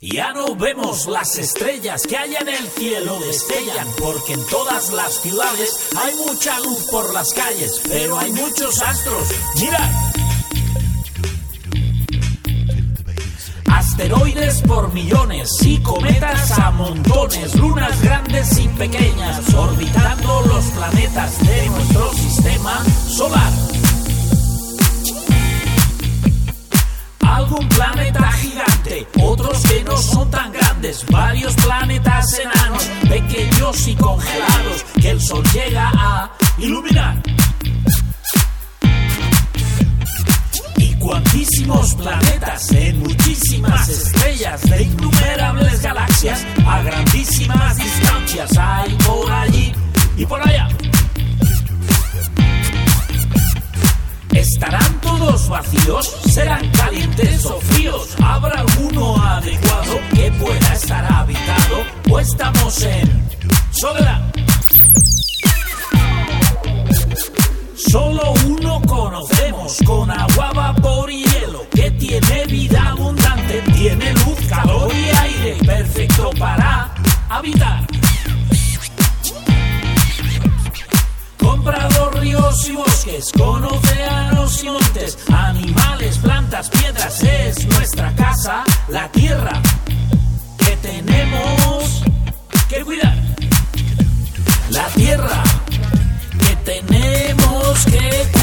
Ya no vemos las estrellas que hay en el cielo destellan, porque en todas las ciudades hay mucha luz por las calles, pero hay muchos astros. Mira. Asteroides por millones y cometas a montones, lunas grandes y pequeñas, orbitando los planetas de nuestro sistema solar. algún planeta gigante, otros que no son tan grandes, varios planetas enanos, pequeños y congelados, que el sol llega a iluminar. Y cuantísimos planetas en muchísimas estrellas de innumerables galaxias a grandísimas distancias hay por allí y por allá. Vacíos? ¿Serán calientes o fríos? ¿Habrá alguno adecuado que pueda estar habitado? ¿O estamos en soledad? Solo uno conocemos con agua, vapor y hielo que tiene vida abundante, tiene luz, calor y aire perfecto para habitar. Comprados ríos y bosques, con océanos y montes, animales, plantas, piedras, es nuestra casa, la tierra que tenemos que cuidar. La tierra que tenemos que cuidar.